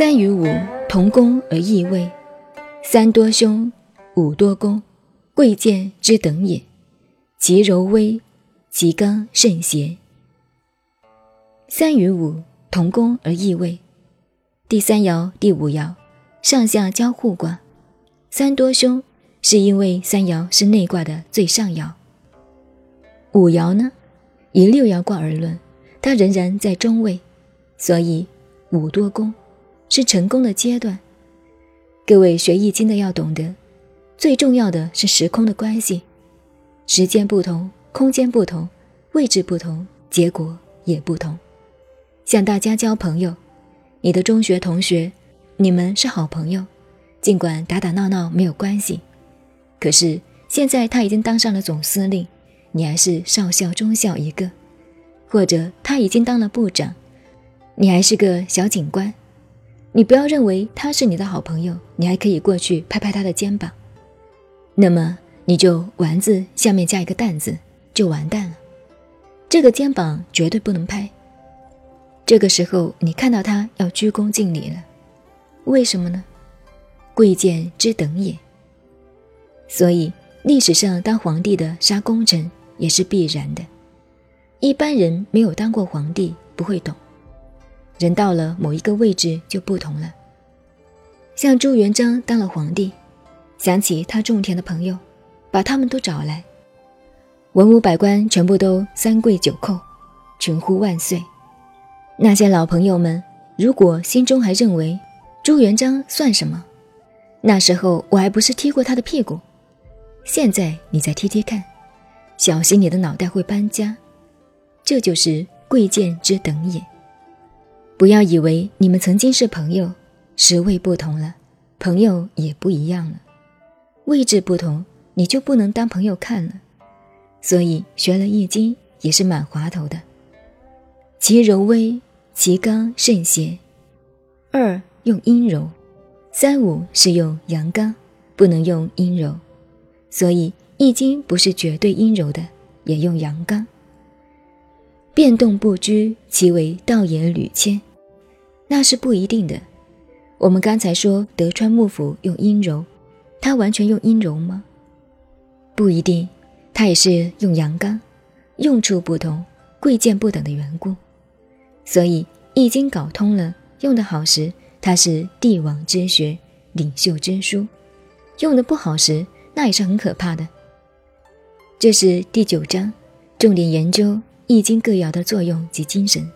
三与五同宫而异位，三多凶，五多功，贵贱之等也。其柔微，其刚甚邪。三与五同宫而异位，第三爻、第五爻上下交互卦。三多凶，是因为三爻是内卦的最上爻。五爻呢，以六爻卦而论，它仍然在中位，所以五多功。是成功的阶段。各位学易经的要懂得，最重要的是时空的关系，时间不同，空间不同，位置不同，结果也不同。像大家交朋友，你的中学同学，你们是好朋友，尽管打打闹闹没有关系，可是现在他已经当上了总司令，你还是少校、中校一个；或者他已经当了部长，你还是个小警官。你不要认为他是你的好朋友，你还可以过去拍拍他的肩膀，那么你就丸子下面加一个蛋字，就完蛋了。这个肩膀绝对不能拍。这个时候你看到他要鞠躬敬礼了，为什么呢？贵贱之等也。所以历史上当皇帝的杀功臣也是必然的，一般人没有当过皇帝不会懂。人到了某一个位置就不同了。像朱元璋当了皇帝，想起他种田的朋友，把他们都找来，文武百官全部都三跪九叩，群呼万岁。那些老朋友们，如果心中还认为朱元璋算什么，那时候我还不是踢过他的屁股。现在你再踢踢看，小心你的脑袋会搬家。这就是贵贱之等也。不要以为你们曾经是朋友，时位不同了，朋友也不一样了。位置不同，你就不能当朋友看了。所以学了易经也是蛮滑头的。其柔微，其刚甚邪。二用阴柔，三五是用阳刚，不能用阴柔。所以易经不是绝对阴柔的，也用阳刚。变动不居，其为道也屡迁。那是不一定的。我们刚才说德川幕府用阴柔，他完全用阴柔吗？不一定，他也是用阳刚，用处不同，贵贱不等的缘故。所以《易经》搞通了，用得好时，它是帝王之学，领袖之书；用的不好时，那也是很可怕的。这是第九章，重点研究《易经》各爻的作用及精神。